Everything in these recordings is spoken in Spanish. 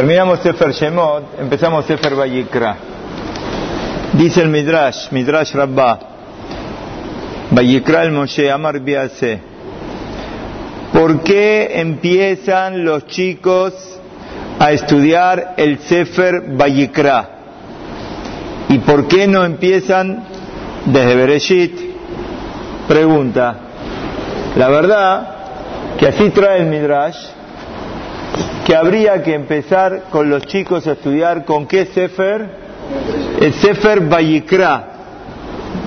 Terminamos Sefer Shemot, empezamos Sefer Vayikra. Dice el Midrash, Midrash Rabbah, Vayikra el Moshe Amar Biase. ¿Por qué empiezan los chicos a estudiar el Sefer Vayikra? ¿Y por qué no empiezan desde Bereshit? Pregunta. La verdad que así trae el Midrash, que habría que empezar con los chicos a estudiar con qué Sefer, el Sefer Vayikra,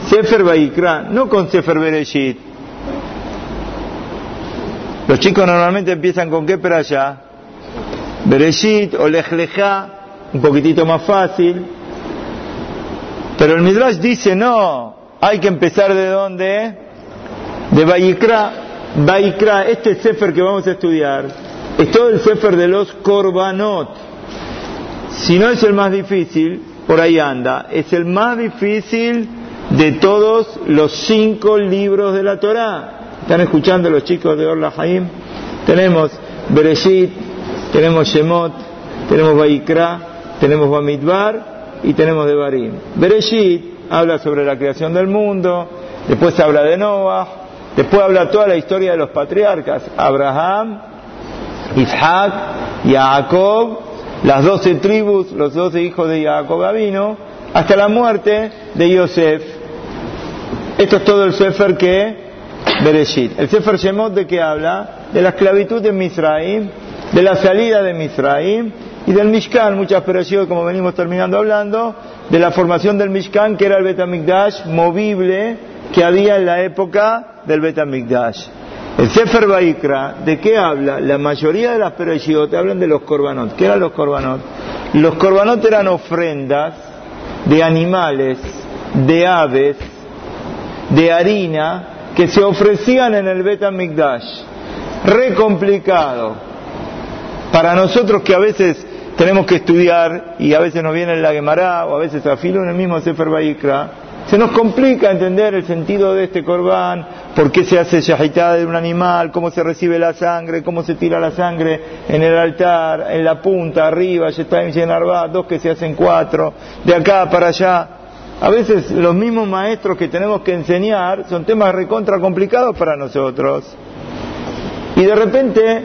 Sefer Vayikra, no con Sefer Bereshit. Los chicos normalmente empiezan con qué allá, Bereshit o Lech un poquitito más fácil, pero el Midrash dice no, hay que empezar de dónde, de Vayikra, Vayikra, este Sefer que vamos a estudiar, es todo el Sefer de los Korbanot. Si no es el más difícil, por ahí anda, es el más difícil de todos los cinco libros de la Torá. ¿Están escuchando los chicos de Orla Haim? Tenemos Bereshit, tenemos Shemot, tenemos Vayikra, tenemos Bamidbar y tenemos Devarim. Bereshit habla sobre la creación del mundo, después habla de Noah, después habla toda la historia de los patriarcas, Abraham, Isaac, Jacob, las doce tribus, los doce hijos de Jacob Gabino, hasta la muerte de Yosef. Esto es todo el Sefer que Bereshit. El Sefer Shemot de que habla de la esclavitud de Misraim, de la salida de Misraim y del Mishkan, muchas perecidas como venimos terminando hablando, de la formación del Mishkan que era el Betamikdash movible que había en la época del Betamikdash. El Sefer Baikra, ¿de qué habla? La mayoría de las te hablan de los korbanot. ¿Qué eran los korbanot? Los korbanot eran ofrendas de animales, de aves, de harina, que se ofrecían en el Bet Re complicado. Para nosotros que a veces tenemos que estudiar y a veces nos viene la Gemara o a veces afilo en el mismo Sefer Baikra, se nos complica entender el sentido de este corbán, por qué se hace shahitada de un animal, cómo se recibe la sangre, cómo se tira la sangre en el altar, en la punta, arriba, en Arba, dos que se hacen cuatro, de acá para allá. A veces los mismos maestros que tenemos que enseñar son temas recontra complicados para nosotros. Y de repente,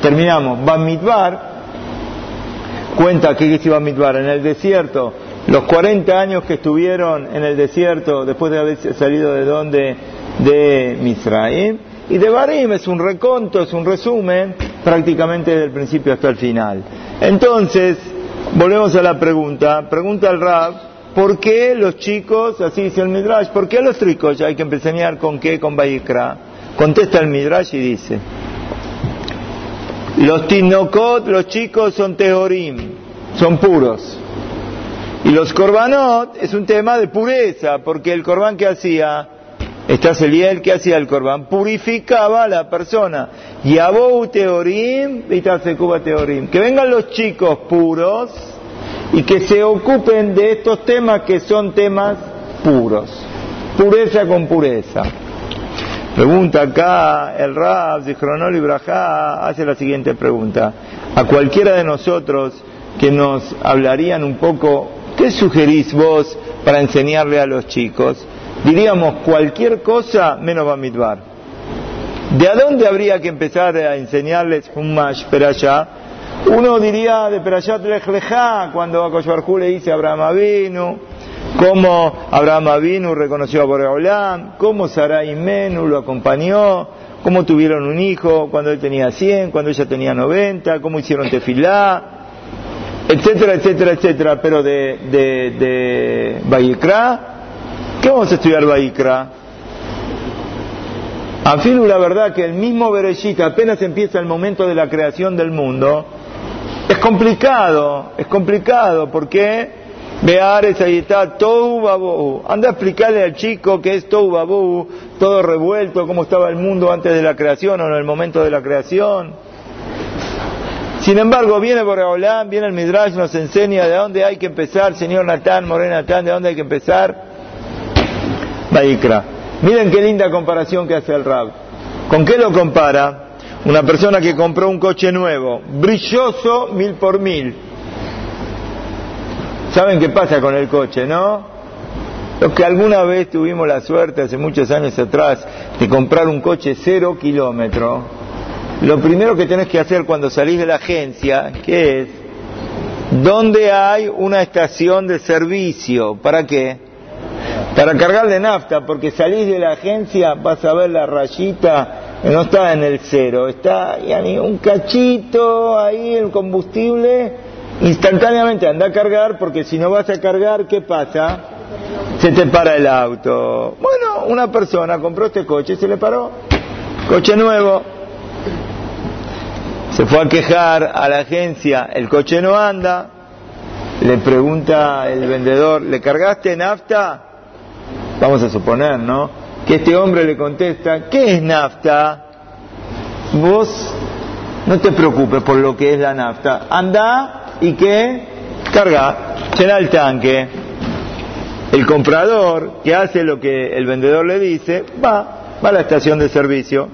terminamos, Bamidbar, cuenta que es Bamidbar, en el desierto, los 40 años que estuvieron en el desierto después de haber salido de donde de Misraim y de Barim es un reconto, es un resumen prácticamente desde el principio hasta el final. Entonces, volvemos a la pregunta, pregunta al Rab, ¿por qué los chicos, así dice el Midrash, por qué los chicos hay que enseñar con qué, con Bayikra? Contesta el Midrash y dice, los tinokot, los chicos son teorim, son puros. Y los korbanot es un tema de pureza, porque el korban que hacía, está el que hacía el korban, purificaba a la persona. Yabou teorim, cuba teorim. Que vengan los chicos puros y que se ocupen de estos temas que son temas puros. Pureza con pureza. Pregunta acá el Rab, Zichronol y Brajá, hace la siguiente pregunta. A cualquiera de nosotros que nos hablarían un poco ¿Qué sugerís vos para enseñarle a los chicos? Diríamos cualquier cosa menos Bamidbar. ¿De a dónde habría que empezar a enseñarles un mash allá? Uno diría de Perashat Lech cuando a le dice Abraham Avinu, cómo Abraham Avinu reconoció a Boreolam, cómo Sarai Menu lo acompañó, cómo tuvieron un hijo cuando él tenía 100, cuando ella tenía 90, cómo hicieron tefilá, etcétera, etcétera, etcétera, pero de, de, de ¿qué vamos a estudiar Bayikra? Afilu, la verdad que el mismo Bereshit, apenas empieza el momento de la creación del mundo, es complicado, es complicado, porque Beares ahí está, Tou Babu. Anda a explicarle al chico que es Tou Babu, todo revuelto, cómo estaba el mundo antes de la creación o en el momento de la creación. Sin embargo, viene Boreolán, viene el Midrash, nos enseña de dónde hay que empezar, señor Natán, Morena Natán, de dónde hay que empezar. Baikra. Miren qué linda comparación que hace el Rab. ¿Con qué lo compara? una persona que compró un coche nuevo, brilloso mil por mil. ¿Saben qué pasa con el coche, no? Los que alguna vez tuvimos la suerte, hace muchos años atrás, de comprar un coche cero kilómetro, lo primero que tenés que hacer cuando salís de la agencia, ¿qué es? ¿Dónde hay una estación de servicio? ¿Para qué? Para cargar de nafta, porque salís de la agencia, vas a ver la rayita, no está en el cero, está un cachito ahí el combustible, instantáneamente anda a cargar, porque si no vas a cargar, ¿qué pasa? Se te para el auto. Bueno, una persona compró este coche, se le paró, coche nuevo, se fue a quejar a la agencia, el coche no anda, le pregunta el vendedor, ¿le cargaste nafta? Vamos a suponer, ¿no? Que este hombre le contesta, ¿qué es nafta? Vos no te preocupes por lo que es la nafta, anda y que carga, llena el tanque. El comprador, que hace lo que el vendedor le dice, va, va a la estación de servicio,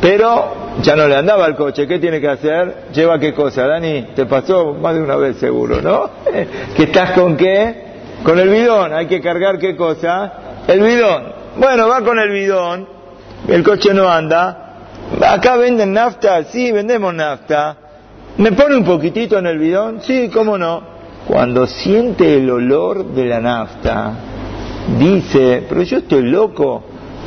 pero ya no le andaba el coche, ¿qué tiene que hacer? Lleva qué cosa, Dani, te pasó más de una vez seguro, ¿no? que estás con qué? Con el bidón, hay que cargar qué cosa? El bidón. Bueno, va con el bidón, el coche no anda. Acá venden nafta, sí, vendemos nafta. ¿Me pone un poquitito en el bidón? Sí, cómo no. Cuando siente el olor de la nafta, dice, pero yo estoy loco,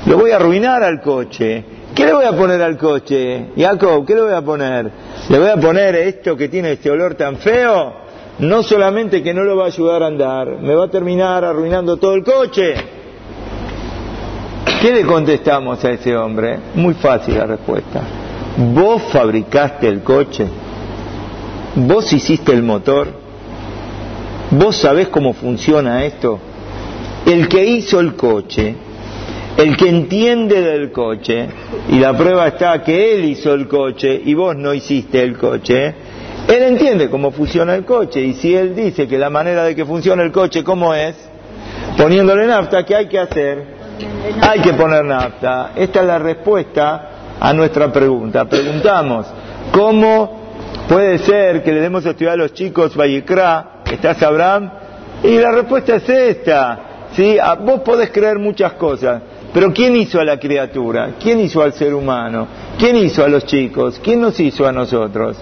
lo voy a arruinar al coche ¿Qué le voy a poner al coche? Jacob, ¿qué le voy a poner? ¿Le voy a poner esto que tiene este olor tan feo? No solamente que no lo va a ayudar a andar, me va a terminar arruinando todo el coche. ¿Qué le contestamos a ese hombre? Muy fácil la respuesta. Vos fabricaste el coche, vos hiciste el motor, vos sabés cómo funciona esto. El que hizo el coche el que entiende del coche, y la prueba está que él hizo el coche y vos no hiciste el coche, él entiende cómo funciona el coche y si él dice que la manera de que funcione el coche, ¿cómo es? Poniéndole nafta, ¿qué hay que hacer? Hay que poner nafta. Esta es la respuesta a nuestra pregunta. Preguntamos, ¿cómo puede ser que le demos a estudiar a los chicos Vallecra? ¿Estás Abraham? Y la respuesta es esta. ¿sí? Vos podés creer muchas cosas, pero ¿quién hizo a la criatura? ¿Quién hizo al ser humano? ¿Quién hizo a los chicos? ¿Quién nos hizo a nosotros?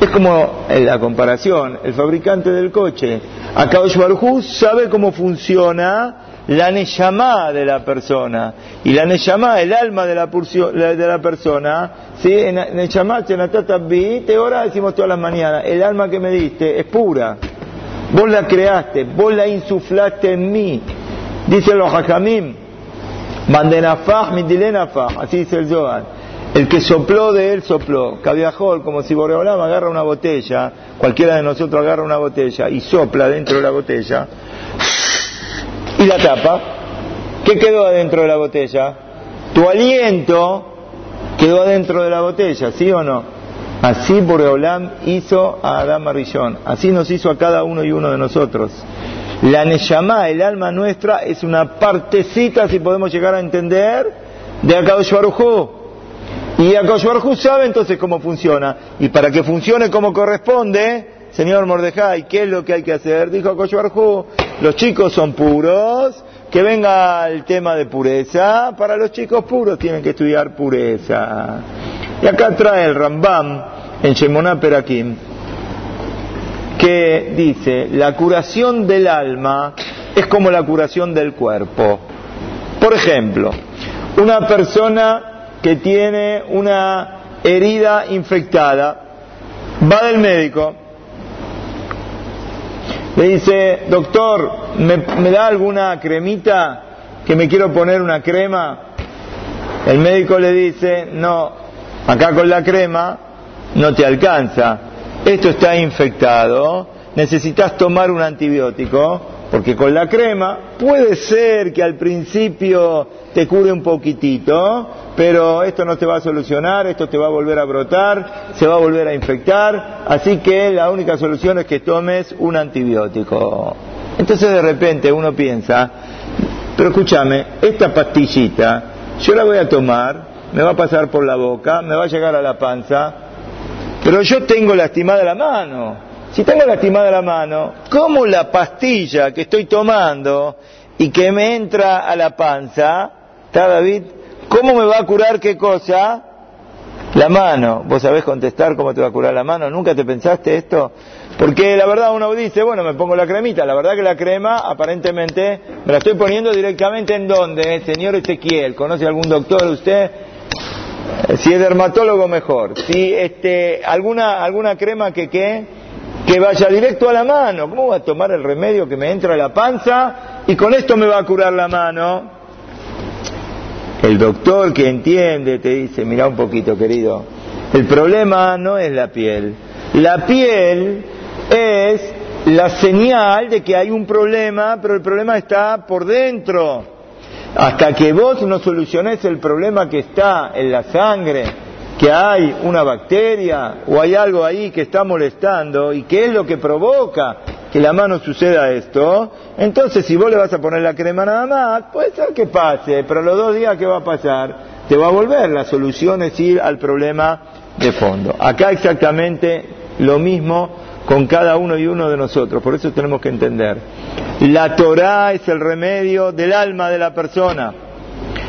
Es como en la comparación, el fabricante del coche. Akadosh Baruj sabe cómo funciona la neyamá de la persona. Y la neyamá, el alma de la, de la persona, ¿sí? Neyamá, te ora decimos todas las mañanas, el alma que me diste es pura. Vos la creaste, vos la insuflaste en mí. Dice los hajamim, Mandenafaj, midilenafaj, así dice el Zohar. El que sopló de él sopló. Cabiajol, como si Boreolam agarra una botella, cualquiera de nosotros agarra una botella y sopla dentro de la botella y la tapa. ¿Qué quedó adentro de la botella? Tu aliento quedó adentro de la botella, ¿sí o no? Así Boreolam hizo a Adam Arillón, así nos hizo a cada uno y uno de nosotros. La Neyamá, el alma nuestra, es una partecita, si podemos llegar a entender, de Akadosh Y Akadosh sabe entonces cómo funciona. Y para que funcione como corresponde, señor Mordejai, ¿qué es lo que hay que hacer? Dijo Akadosh los chicos son puros, que venga el tema de pureza. Para los chicos puros tienen que estudiar pureza. Y acá trae el Rambam en Shemonah Perakim que dice, la curación del alma es como la curación del cuerpo. Por ejemplo, una persona que tiene una herida infectada, va del médico, le dice, doctor, ¿me, ¿me, da alguna cremita que me quiero poner una crema? El médico le dice, no, acá con la crema no te alcanza esto está infectado, necesitas tomar un antibiótico, porque con la crema puede ser que al principio te cure un poquitito, pero esto no te va a solucionar, esto te va a volver a brotar, se va a volver a infectar, así que la única solución es que tomes un antibiótico. Entonces de repente uno piensa, pero escúchame, esta pastillita yo la voy a tomar me va a pasar por la boca, me va a llegar a la panza, pero yo tengo lastimada la mano. Si tengo lastimada la mano, ¿cómo la pastilla que estoy tomando y que me entra a la panza, ¿está David? ¿Cómo me va a curar qué cosa? La mano. ¿Vos sabés contestar cómo te va a curar la mano? ¿Nunca te pensaste esto? Porque la verdad uno dice, bueno, me pongo la cremita. La verdad que la crema, aparentemente, me la estoy poniendo directamente en donde, señor Ezequiel. ¿Conoce algún doctor usted? Si es dermatólogo, mejor. Si este, alguna, alguna crema que qué, que vaya directo a la mano. ¿Cómo va a tomar el remedio que me entra a la panza y con esto me va a curar la mano? El doctor que entiende te dice, mira un poquito querido, el problema no es la piel. La piel es la señal de que hay un problema, pero el problema está por dentro. Hasta que vos no soluciones el problema que está en la sangre, que hay una bacteria o hay algo ahí que está molestando y que es lo que provoca que la mano suceda esto, entonces si vos le vas a poner la crema nada más, puede ser que pase, pero los dos días que va a pasar, te va a volver. La solución es ir al problema de fondo. Acá exactamente lo mismo con cada uno y uno de nosotros. Por eso tenemos que entender. La Torah es el remedio del alma de la persona.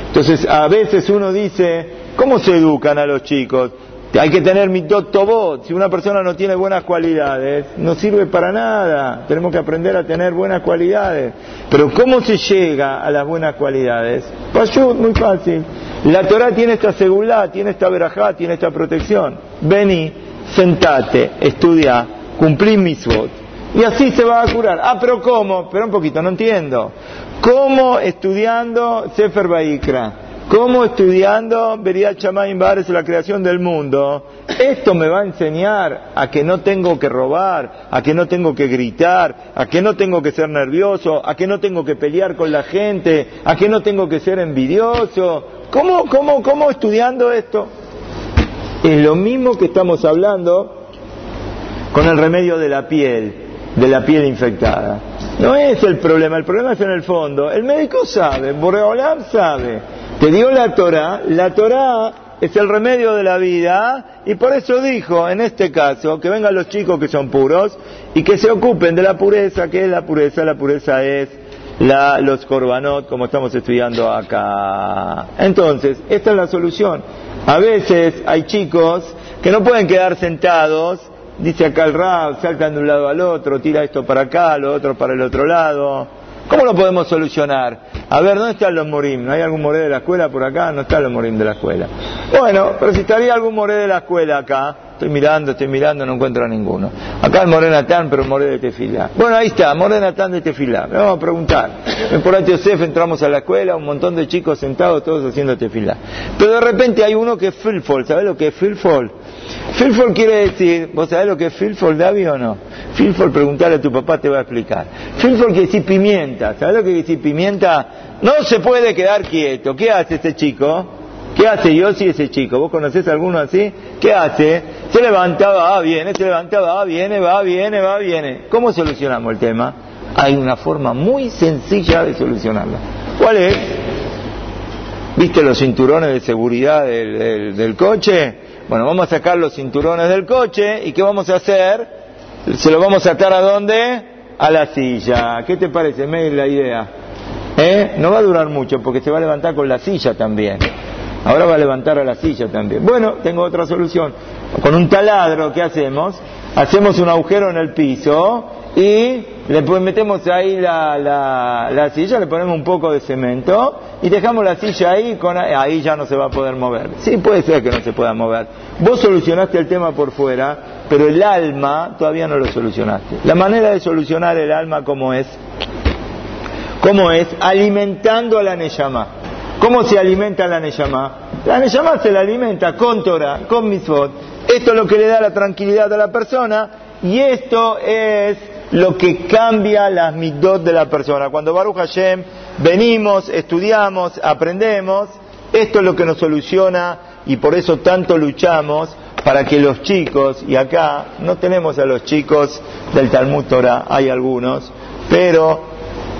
Entonces, a veces uno dice, ¿cómo se educan a los chicos? Hay que tener mi tobot. Si una persona no tiene buenas cualidades, no sirve para nada. Tenemos que aprender a tener buenas cualidades. Pero ¿cómo se llega a las buenas cualidades? Pashut, muy fácil. La Torah tiene esta seguridad, tiene esta verajá, tiene esta protección. Vení, sentate, estudia, cumplí mitzvot. Y así se va a curar. Ah, pero ¿cómo? Pero un poquito, no entiendo. ¿Cómo estudiando Sefer Baikra? ¿Cómo estudiando Beria Chamaim Bares la creación del mundo? Esto me va a enseñar a que no tengo que robar, a que no tengo que gritar, a que no tengo que ser nervioso, a que no tengo que pelear con la gente, a que no tengo que ser envidioso. ¿Cómo, cómo, cómo estudiando esto? Es lo mismo que estamos hablando con el remedio de la piel, de la piel infectada. No es el problema, el problema es en el fondo. El médico sabe, Boreolam sabe. Te dio la Torah, la Torah es el remedio de la vida y por eso dijo en este caso que vengan los chicos que son puros y que se ocupen de la pureza, que es la pureza, la pureza es la, los korbanot como estamos estudiando acá. Entonces, esta es la solución. A veces hay chicos que no pueden quedar sentados dice acá el rap, saltan de un lado al otro, tira esto para acá, lo otro para el otro lado. ¿Cómo lo podemos solucionar? A ver, ¿dónde están los morim? ¿No hay algún moré de la escuela por acá? No están los morim de la escuela. Bueno, pero si estaría algún moré de la escuela acá, estoy mirando, estoy mirando, no encuentro a ninguno. Acá el moré Natán, pero moré de Tefilá. Bueno, ahí está, moré Natán de Tefilá. Le vamos a preguntar. En Porat Yosef entramos a la escuela, un montón de chicos sentados, todos haciendo Tefilá. Pero de repente hay uno que es Filfol, ¿sabes lo que es Filfol? Filfol quiere decir, ¿vos sabés lo que es Filfol, David, o no? Filfol, preguntarle a tu papá, te va a explicar. Filfol quiere decir pimienta, ¿sabés lo que quiere decir pimienta? No se puede quedar quieto. ¿Qué hace ese chico? ¿Qué hace yo si ese chico? ¿Vos conocés a alguno así? ¿Qué hace? Se levanta, va, viene, se levanta, va, viene, va, viene, va, viene. ¿Cómo solucionamos el tema? Hay una forma muy sencilla de solucionarlo. ¿Cuál es? ¿Viste los cinturones de seguridad del, del coche? Bueno, vamos a sacar los cinturones del coche y ¿qué vamos a hacer? Se lo vamos a atar a dónde? A la silla. ¿Qué te parece, May, la idea? ¿Eh? No va a durar mucho porque se va a levantar con la silla también. Ahora va a levantar a la silla también. Bueno, tengo otra solución. Con un taladro, ¿qué hacemos? Hacemos un agujero en el piso y le metemos ahí la, la, la, silla, le ponemos un poco de cemento y dejamos la silla ahí, con, ahí ya no se va a poder mover. Sí, puede ser que no se pueda mover. Vos solucionaste el tema por fuera, pero el alma todavía no lo solucionaste. La manera de solucionar el alma, ¿cómo es? ¿Cómo es? Alimentando a la Neyama. ¿Cómo se alimenta la Neyama? La Neyama se la alimenta con Torah, con Mitzvot. Esto es lo que le da la tranquilidad a la persona y esto es lo que cambia las mitzvot de la persona. Cuando Baruch Hashem venimos, estudiamos, aprendemos, esto es lo que nos soluciona y por eso tanto luchamos para que los chicos, y acá no tenemos a los chicos del Talmud Torah, hay algunos, pero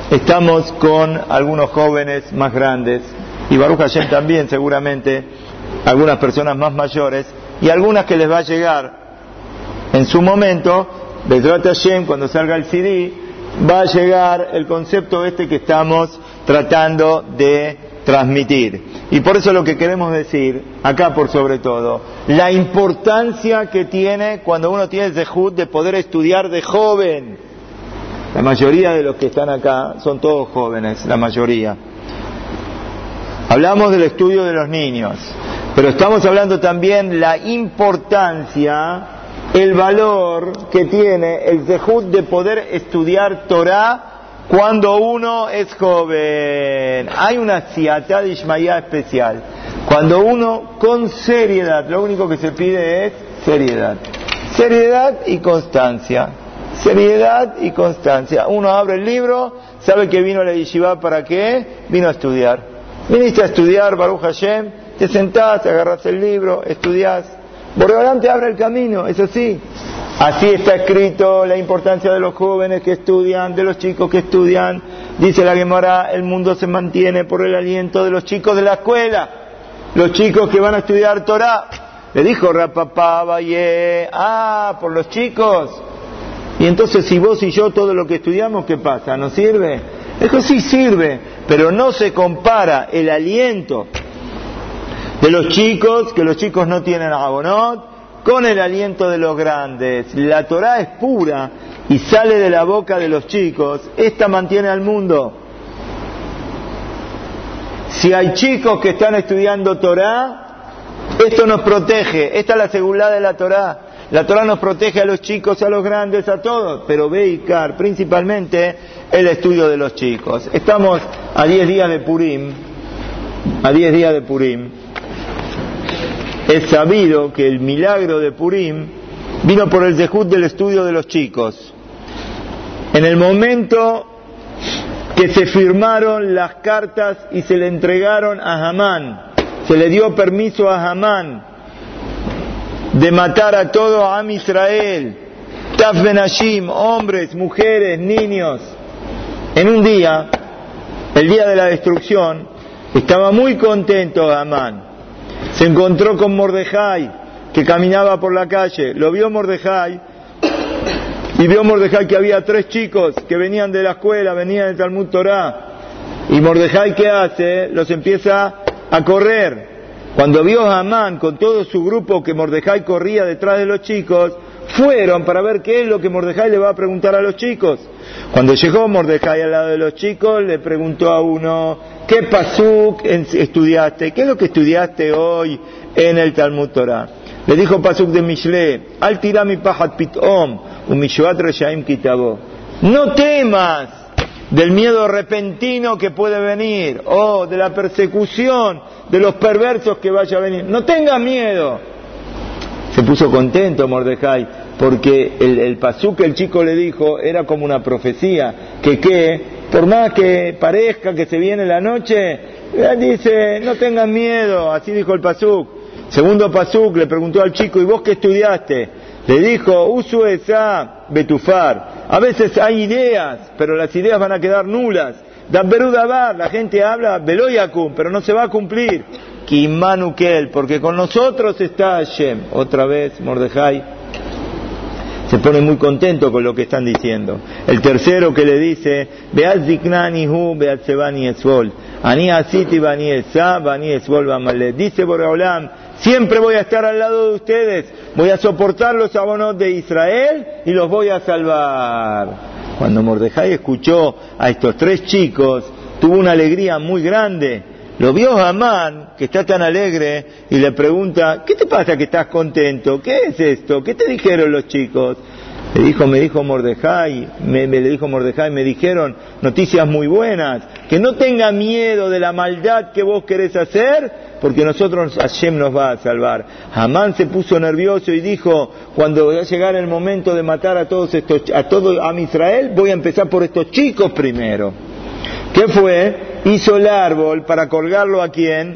estamos con algunos jóvenes más grandes y Baruch Hashem también seguramente algunas personas más mayores y algunas que les va a llegar en su momento, Bedrat Hashem, cuando salga el CD, va a llegar el concepto este que estamos tratando de transmitir. Y por eso lo que queremos decir, acá por sobre todo, la importancia que tiene cuando uno tiene el zehut de poder estudiar de joven. La mayoría de los que están acá son todos jóvenes, la mayoría. Hablamos del estudio de los niños, pero estamos hablando también la importancia, el valor que tiene el zehut de poder estudiar Torah cuando uno es joven. Hay una siatá de especial. Cuando uno con seriedad, lo único que se pide es seriedad. Seriedad y constancia. Seriedad y constancia. Uno abre el libro, sabe que vino a la yeshiva para qué? Vino a estudiar. Viniste a estudiar, Baruch Hashem, te sentás, agarras el libro, estudias. Borreolán te abre el camino, es así. Así está escrito la importancia de los jóvenes que estudian, de los chicos que estudian. Dice la Gemara, el mundo se mantiene por el aliento de los chicos de la escuela, los chicos que van a estudiar Torah. Le dijo Rapapá, Valle, ah, por los chicos. Y entonces si vos y yo todo lo que estudiamos, ¿qué pasa? ¿No sirve? Eso sí sirve, pero no se compara el aliento de los chicos, que los chicos no tienen abonot, con el aliento de los grandes. La Torah es pura y sale de la boca de los chicos. Esta mantiene al mundo. Si hay chicos que están estudiando Torah, esto nos protege. Esta es la seguridad de la Torah. La Torah nos protege a los chicos, a los grandes, a todos, pero Beikar, principalmente el estudio de los chicos. Estamos a 10 días de Purim, a 10 días de Purim es sabido que el milagro de Purim vino por el dejud del estudio de los chicos. En el momento que se firmaron las cartas y se le entregaron a Hamán, se le dio permiso a Hamán de matar a todo Am Israel, Taf Benashim, hombres, mujeres, niños. En un día, el día de la destrucción, estaba muy contento Hamán se encontró con Mordejai, que caminaba por la calle, lo vio Mordejai, y vio Mordejai que había tres chicos que venían de la escuela, venían del Talmud Torah, y Mordejai ¿qué hace? Los empieza a correr. Cuando vio a Amán con todo su grupo que Mordejai corría detrás de los chicos, fueron para ver qué es lo que Mordejai le va a preguntar a los chicos. Cuando llegó Mordejai al lado de los chicos, le preguntó a uno, ¿qué pasuk estudiaste? ¿Qué es lo que estudiaste hoy en el Talmud Torah? Le dijo pasuk de Mishle, al tirami pahat pitom, un reshaim kitabo. No temas del miedo repentino que puede venir, o de la persecución de los perversos que vaya a venir. No tengas miedo. Se puso contento Mordejai, porque el, el pasú que el chico le dijo era como una profecía, que qué, por más que parezca que se viene la noche, él dice, no tengan miedo, así dijo el pasuk. Segundo pasuk le preguntó al chico, ¿y vos qué estudiaste? Le dijo, uso esa betufar. A veces hay ideas, pero las ideas van a quedar nulas. Dabar, la gente habla, veloyacum, pero no se va a cumplir. Kimanukel, porque con nosotros está Hashem. Otra vez, Mordejai se pone muy contento con lo que están diciendo. El tercero que le dice, Ziknani Ani Asiti Bani Esa, Esvol Dice Boreolam, siempre voy a estar al lado de ustedes, voy a soportar los abonos de Israel y los voy a salvar. Cuando Mordejai escuchó a estos tres chicos, tuvo una alegría muy grande lo vio Hamán, que está tan alegre, y le pregunta, ¿qué te pasa que estás contento? ¿Qué es esto? ¿Qué te dijeron los chicos? Le dijo, me dijo Mordejai, me, le dijo Mordejai, me dijeron noticias muy buenas, que no tenga miedo de la maldad que vos querés hacer, porque nosotros Hashem nos va a salvar. Hamán se puso nervioso y dijo, cuando va a llegar el momento de matar a todos estos, a todo a Israel, voy a empezar por estos chicos primero. ¿Qué fue? hizo el árbol para colgarlo a quién?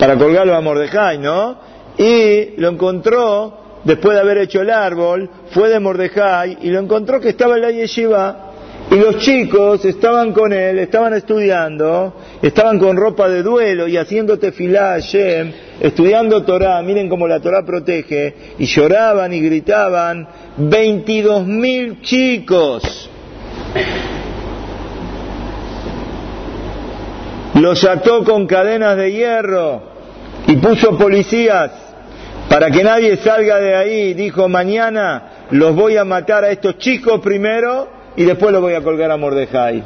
Para colgarlo a Mordejai, ¿no? Y lo encontró, después de haber hecho el árbol, fue de Mordejai y lo encontró que estaba en la yeshiva Y los chicos estaban con él, estaban estudiando, estaban con ropa de duelo y haciendo tefilá Hashem, estudiando Torah, miren cómo la Torah protege, y lloraban y gritaban, 22 mil chicos. Los ató con cadenas de hierro y puso policías para que nadie salga de ahí. Dijo, mañana los voy a matar a estos chicos primero y después los voy a colgar a Mordejai.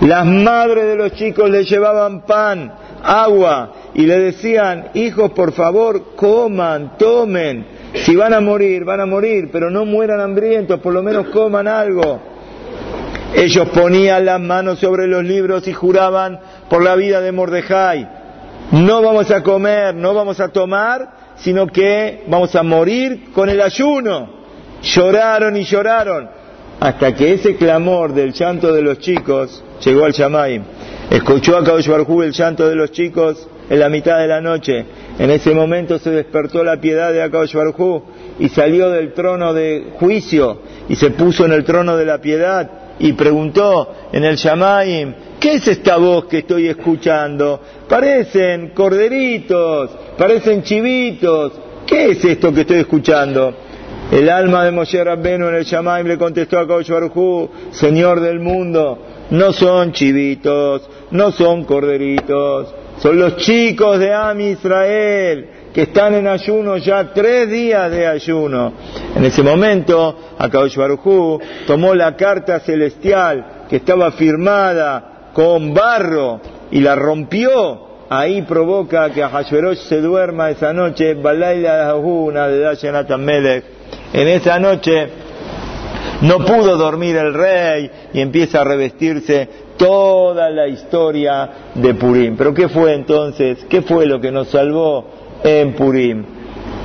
Las madres de los chicos le llevaban pan, agua y le decían, hijos, por favor, coman, tomen. Si van a morir, van a morir, pero no mueran hambrientos, por lo menos coman algo. Ellos ponían las manos sobre los libros y juraban por la vida de Mordejai. No vamos a comer, no vamos a tomar, sino que vamos a morir con el ayuno. Lloraron y lloraron hasta que ese clamor del llanto de los chicos llegó al Shamaim. Escuchó a Barjú el llanto de los chicos en la mitad de la noche. En ese momento se despertó la piedad de Akadosh y salió del trono de juicio y se puso en el trono de la piedad y preguntó en el Shamaim, ¿qué es esta voz que estoy escuchando? Parecen corderitos, parecen chivitos, ¿qué es esto que estoy escuchando? El alma de Moshe Rabbenu en el Shamaim le contestó a Kaush Barujú, Señor del mundo, no son chivitos, no son corderitos, son los chicos de Am Israel que están en ayuno ya tres días de ayuno. En ese momento, Akaush Barujú tomó la carta celestial que estaba firmada con barro y la rompió. Ahí provoca que Hashverosh se duerma esa noche. En esa noche no pudo dormir el rey y empieza a revestirse toda la historia de Purim. Pero ¿qué fue entonces? ¿Qué fue lo que nos salvó en Purim?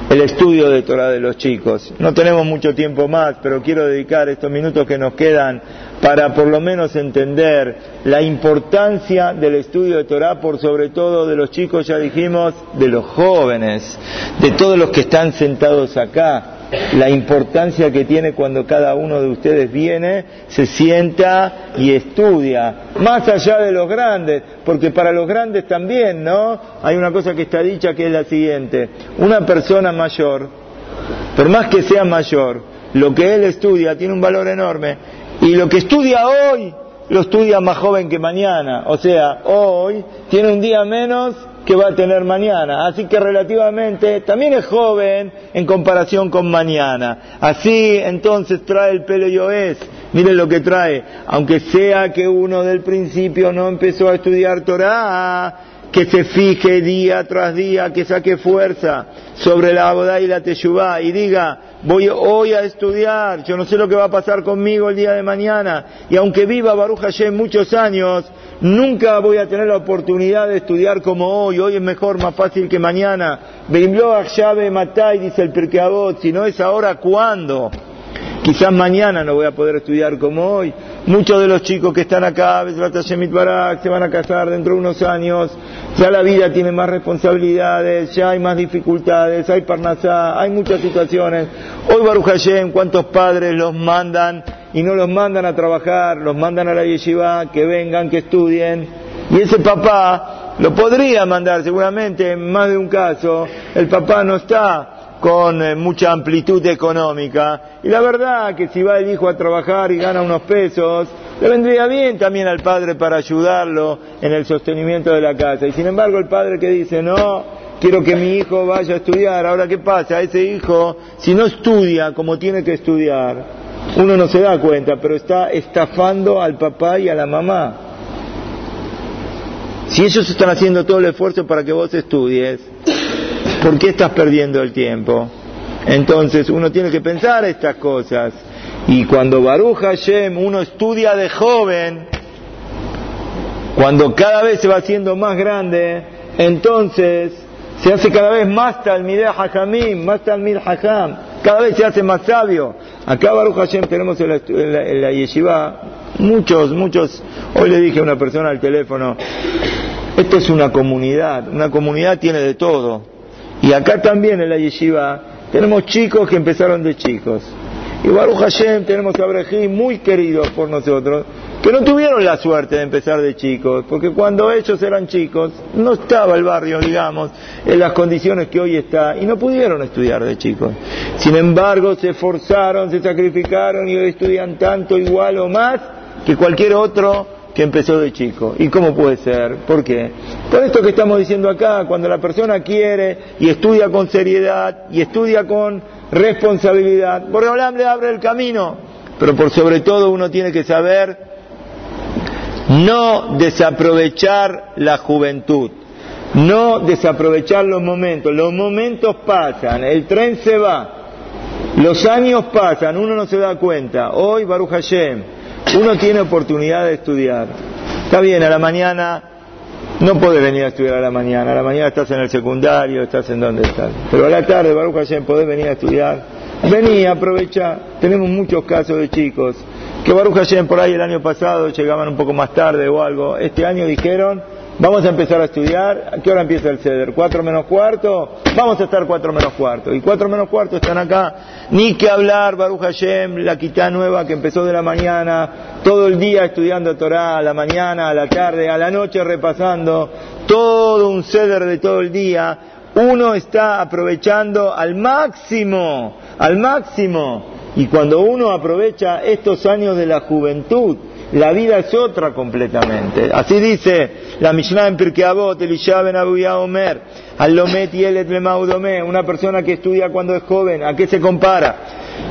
El estudio de Torah de los chicos. No tenemos mucho tiempo más, pero quiero dedicar estos minutos que nos quedan para por lo menos entender la importancia del estudio de Torah, por sobre todo de los chicos, ya dijimos, de los jóvenes, de todos los que están sentados acá la importancia que tiene cuando cada uno de ustedes viene, se sienta y estudia, más allá de los grandes, porque para los grandes también, ¿no? Hay una cosa que está dicha que es la siguiente, una persona mayor, por más que sea mayor, lo que él estudia tiene un valor enorme, y lo que estudia hoy lo estudia más joven que mañana, o sea, hoy tiene un día menos que va a tener mañana. Así que relativamente también es joven en comparación con mañana. Así entonces trae el pelo yoes. Miren lo que trae. Aunque sea que uno del principio no empezó a estudiar Torah, que se fije día tras día, que saque fuerza sobre la boda y la teshuvá y diga, voy hoy a estudiar, yo no sé lo que va a pasar conmigo el día de mañana, y aunque viva Baruch Hashem muchos años, nunca voy a tener la oportunidad de estudiar como hoy, hoy es mejor, más fácil que mañana. Matai, dice el Pirkeabot, si no es ahora, ¿cuándo? Quizás mañana no voy a poder estudiar como hoy. Muchos de los chicos que están acá, se van a casar dentro de unos años, ya la vida tiene más responsabilidades, ya hay más dificultades, hay parnasá, hay muchas situaciones. Hoy Baruch Hashem, ¿cuántos padres los mandan y no los mandan a trabajar, los mandan a la yeshiva, que vengan, que estudien? Y ese papá lo podría mandar seguramente en más de un caso, el papá no está con eh, mucha amplitud económica. Y la verdad que si va el hijo a trabajar y gana unos pesos, le vendría bien también al padre para ayudarlo en el sostenimiento de la casa. Y sin embargo el padre que dice, no, quiero que mi hijo vaya a estudiar, ahora qué pasa, ese hijo, si no estudia como tiene que estudiar, uno no se da cuenta, pero está estafando al papá y a la mamá. Si ellos están haciendo todo el esfuerzo para que vos estudies, ¿Por qué estás perdiendo el tiempo? Entonces uno tiene que pensar estas cosas. Y cuando Baruch Hashem uno estudia de joven, cuando cada vez se va haciendo más grande, entonces se hace cada vez más Talmideh Hajamim, más Talmid Hajam, cada vez se hace más sabio. Acá Baruch Hashem tenemos en la, yeshiva muchos, muchos, hoy le dije a una persona al teléfono, esto es una comunidad, una comunidad tiene de todo. Y acá también en la yeshiva tenemos chicos que empezaron de chicos. Y Baruch Hashem tenemos a muy queridos por nosotros, que no tuvieron la suerte de empezar de chicos, porque cuando ellos eran chicos no estaba el barrio, digamos, en las condiciones que hoy está, y no pudieron estudiar de chicos. Sin embargo, se esforzaron, se sacrificaron y hoy estudian tanto, igual o más que cualquier otro que empezó de chico. ¿Y cómo puede ser? ¿Por qué? Por esto que estamos diciendo acá, cuando la persona quiere y estudia con seriedad y estudia con responsabilidad, por le abre el camino, pero por sobre todo uno tiene que saber no desaprovechar la juventud, no desaprovechar los momentos, los momentos pasan, el tren se va, los años pasan, uno no se da cuenta, hoy Baruch Hashem, uno tiene oportunidad de estudiar. Está bien, a la mañana no puedes venir a estudiar a la mañana. A la mañana estás en el secundario, estás en donde estás. Pero a la tarde, Baruch Hashem, podés venir a estudiar. Vení, aprovecha. Tenemos muchos casos de chicos que Baruch Hashem por ahí el año pasado llegaban un poco más tarde o algo. Este año dijeron, Vamos a empezar a estudiar. ¿A qué hora empieza el ceder? ¿Cuatro menos cuarto? Vamos a estar cuatro menos cuarto. Y cuatro menos cuarto están acá. Ni que hablar, Baruch Hashem, la quitá nueva que empezó de la mañana, todo el día estudiando Torah, a la mañana, a la tarde, a la noche repasando, todo un ceder de todo el día. Uno está aprovechando al máximo, al máximo. Y cuando uno aprovecha estos años de la juventud, la vida es otra completamente. Así dice la Mishnah en Pirkei Avot, Elisha ben Abuya Omer, Alomet Yelet Lemaudomé, una persona que estudia cuando es joven, ¿a qué se compara?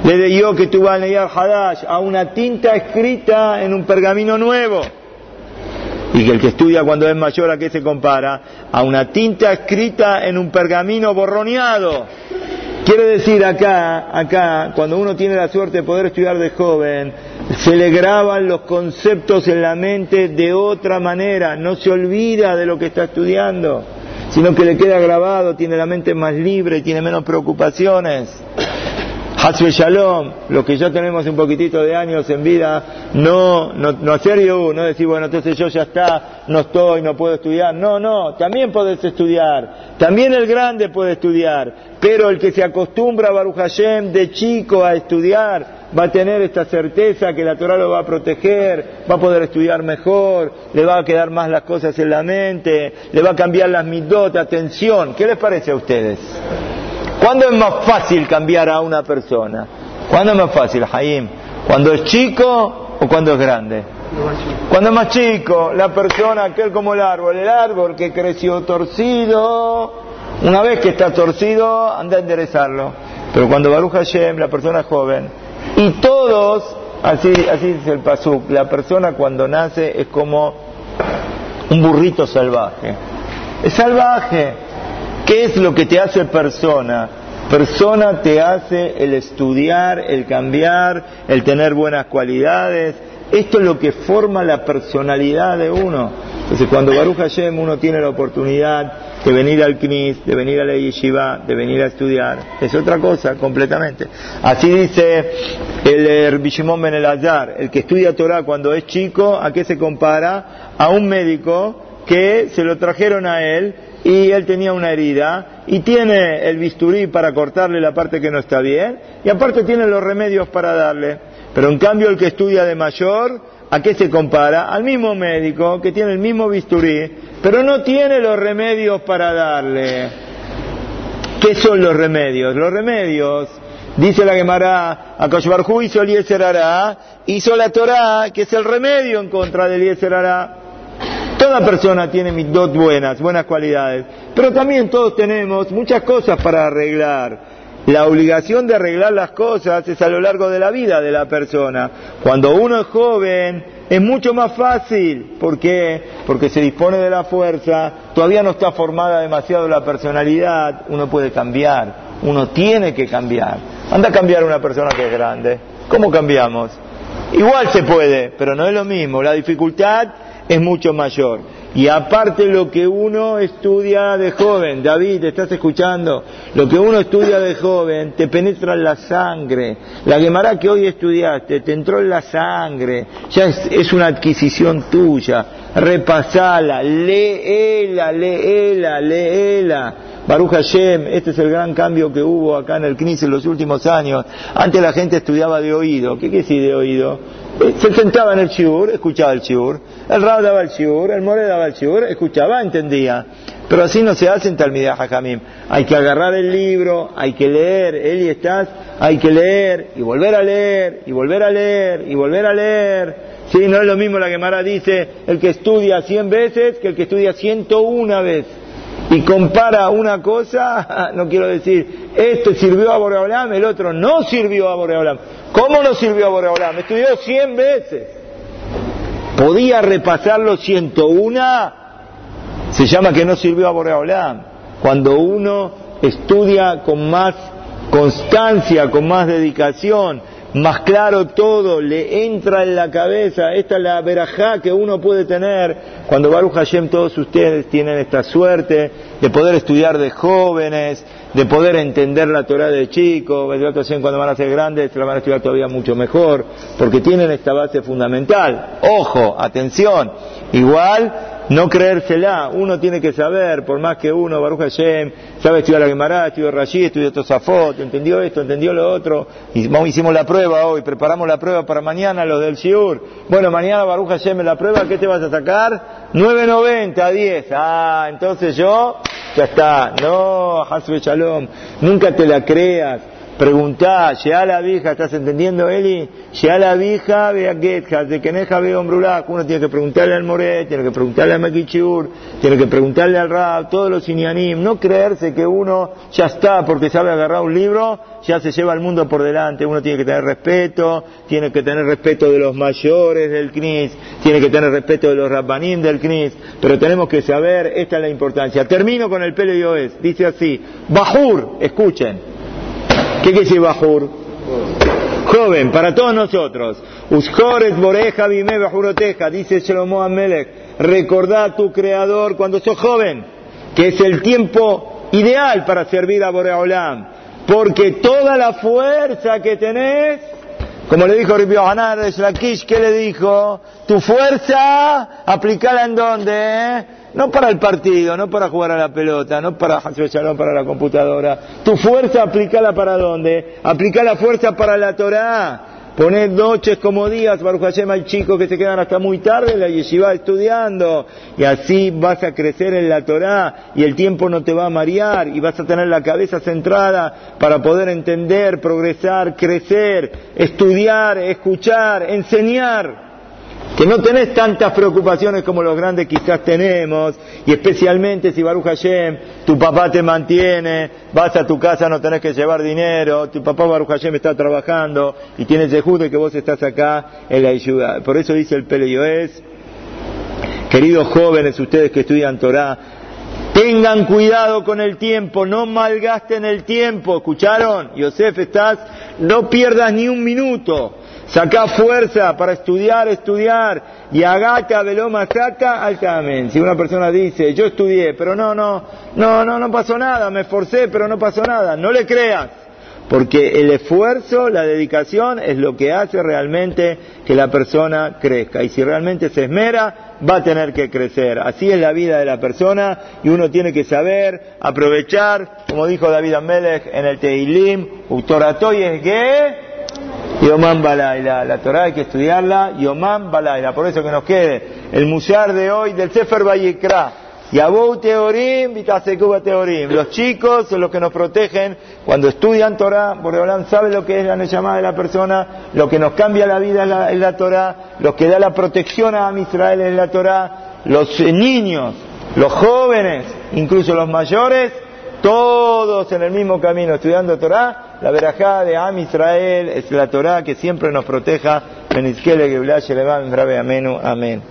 Le de que tuvo al Hadash, a una tinta escrita en un pergamino nuevo. Y que el que estudia cuando es mayor, ¿a qué se compara? A una tinta escrita en un pergamino borroneado. Quiere decir acá, acá, cuando uno tiene la suerte de poder estudiar de joven, se le graban los conceptos en la mente de otra manera, no se olvida de lo que está estudiando, sino que le queda grabado, tiene la mente más libre, tiene menos preocupaciones. Hasbe Shalom, los que ya tenemos un poquitito de años en vida, no, no, no hacer yo, no decir, bueno, entonces yo ya está, no estoy, no puedo estudiar. No, no, también puedes estudiar. También el grande puede estudiar. Pero el que se acostumbra a Baruch Hashem de chico a estudiar, va a tener esta certeza que la Torah lo va a proteger, va a poder estudiar mejor, le va a quedar más las cosas en la mente, le va a cambiar las midot, atención. ¿Qué les parece a ustedes? ¿Cuándo es más fácil cambiar a una persona? ¿Cuándo es más fácil, Jaim? ¿Cuando es chico o cuando es grande? Cuando es más chico, la persona, aquel como el árbol, el árbol que creció torcido, una vez que está torcido, anda a enderezarlo. Pero cuando Baruch Hashem, la persona es joven, y todos, así, así dice el Pasuk, la persona cuando nace es como un burrito salvaje. Es salvaje. ¿Qué es lo que te hace persona? Persona te hace el estudiar, el cambiar, el tener buenas cualidades. Esto es lo que forma la personalidad de uno. Entonces, cuando Baruch Hashem uno tiene la oportunidad de venir al CNIS, de venir a la Yeshiva, de venir a estudiar, es otra cosa completamente. Así dice el Bishimon Ben Elazar, el que estudia Torah cuando es chico, ¿a qué se compara? A un médico que se lo trajeron a él y él tenía una herida y tiene el bisturí para cortarle la parte que no está bien y aparte tiene los remedios para darle. Pero en cambio el que estudia de mayor, ¿a qué se compara? Al mismo médico que tiene el mismo bisturí, pero no tiene los remedios para darle. ¿Qué son los remedios? Los remedios, dice la Gemara, a hizo el Yeser hizo la Torah, que es el remedio en contra del Yeser Toda persona tiene dos buenas, buenas cualidades, pero también todos tenemos muchas cosas para arreglar. La obligación de arreglar las cosas es a lo largo de la vida de la persona. Cuando uno es joven es mucho más fácil. ¿Por qué? Porque se dispone de la fuerza, todavía no está formada demasiado la personalidad, uno puede cambiar, uno tiene que cambiar. Anda a cambiar una persona que es grande. ¿Cómo cambiamos? Igual se puede, pero no es lo mismo. La dificultad es mucho mayor. Y aparte lo que uno estudia de joven, David, ¿estás escuchando? Lo que uno estudia de joven te penetra en la sangre. La Gemara que hoy estudiaste te entró en la sangre. Ya es, una adquisición tuya. Repasala, léela, léela, léela. Baruch Hashem, este es el gran cambio que hubo acá en el CNIS en los últimos años. Antes la gente estudiaba de oído. ¿Qué quiere decir de oído? Eh, Se sentaba en el shiur, escuchaba el shiur, el rab daba el shiur, el more daba el shiur, escuchaba, entendía. Pero así no se hace en Talmideh Jajamim. Hay que agarrar el libro, hay que leer, él y estás, hay que leer y volver a leer y volver a leer y volver a leer. Sí, no es lo mismo la que dice, el que estudia cien veces que el que estudia ciento una vez. Y compara una cosa, no quiero decir, esto sirvió a Boreolam, el otro no sirvió a Boreolam. ¿Cómo no sirvió a Boreolam? Estudió cien veces. ¿Podía repasarlo ciento una? Se llama que no sirvió a Boreolam. Cuando uno estudia con más constancia, con más dedicación, más claro todo, le entra en la cabeza, esta es la verajá que uno puede tener cuando Baruch Hashem todos ustedes tienen esta suerte de poder estudiar de jóvenes, de poder entender la Torah de chicos, cuando van a ser grandes la van a estudiar todavía mucho mejor, porque tienen esta base fundamental. Ojo, atención, igual no creérsela, uno tiene que saber, por más que uno, Baruch Hashem, sabe estudiar la Gemara, estudió Rashi, estudió Tosafot, entendió esto, entendió lo otro, y hicimos la prueba hoy, preparamos la prueba para mañana, los del Shiur. Bueno, mañana Baruch Hashem la prueba, ¿qué te vas a sacar? 9.90, 10. Ah, entonces yo, ya está. No, Hasbe Shalom, nunca te la creas. Preguntá, a la vieja, ¿estás entendiendo, Eli? a la vieja, vea Getja, de Keneja veo Ombrulak. Uno tiene que preguntarle al Moret, tiene que preguntarle a Mekichur, tiene que preguntarle al Rab, todos los Inyanim. No creerse que uno ya está porque sabe agarrar un libro, ya se lleva el mundo por delante. Uno tiene que tener respeto, tiene que tener respeto de los mayores del CNIS, tiene que tener respeto de los Rabbanim del CNIS. Pero tenemos que saber, esta es la importancia. Termino con el Pele Dice así, Bajur, escuchen. ¿Qué quiere decir Bajur? Joven, para todos nosotros. Ushores boreja bime bajuroteja, dice Shlomo Amelech. Recordá a tu creador cuando sos joven, que es el tiempo ideal para servir a Boreolam. Porque toda la fuerza que tenés, como le dijo Ribio Hanar de Shlakish, ¿qué le dijo? Tu fuerza, aplicala en dónde? No para el partido, no para jugar a la pelota, no para Shalom para la computadora. Tu fuerza aplicala para dónde? Aplica la fuerza para la Torah. Poner noches como días, Baruch Hashem, hay chicos que se quedan hasta muy tarde en la yeshiva estudiando, y así vas a crecer en la Torah, y el tiempo no te va a marear, y vas a tener la cabeza centrada para poder entender, progresar, crecer, estudiar, escuchar, enseñar que no tenés tantas preocupaciones como los grandes quizás tenemos, y especialmente si Baruch Hashem, tu papá te mantiene, vas a tu casa, no tenés que llevar dinero, tu papá Baruch Hashem está trabajando, y tienes el de que vos estás acá en la ayuda. Por eso dice el Peleyoes, queridos jóvenes, ustedes que estudian Torah, tengan cuidado con el tiempo, no malgasten el tiempo, ¿escucharon? Yosef, estás, no pierdas ni un minuto Saca fuerza para estudiar, estudiar. Y agata, veloma, saca, altamente. Si una persona dice, yo estudié, pero no, no, no, no, no pasó nada, me esforcé, pero no pasó nada. No le creas. Porque el esfuerzo, la dedicación es lo que hace realmente que la persona crezca. Y si realmente se esmera, va a tener que crecer. Así es la vida de la persona y uno tiene que saber aprovechar, como dijo David Amelech en el Teilim, Utoratoy es que Yomán Balaila. La Torah hay que estudiarla, Yomán Balaila. Por eso que nos quede el musar de hoy del Sefer Bayikra. Yabou Teorim, Vitasekuba Teorim. Los chicos son los que nos protegen cuando estudian Torah. Boreolán sabe lo que es la llamada de la persona, lo que nos cambia la vida en la, Torah, lo que da la protección a Israel en la Torah. Los niños, los jóvenes, incluso los mayores, todos en el mismo camino estudiando Torah, la verajá de Am Israel es la Torah que siempre nos proteja. Amén.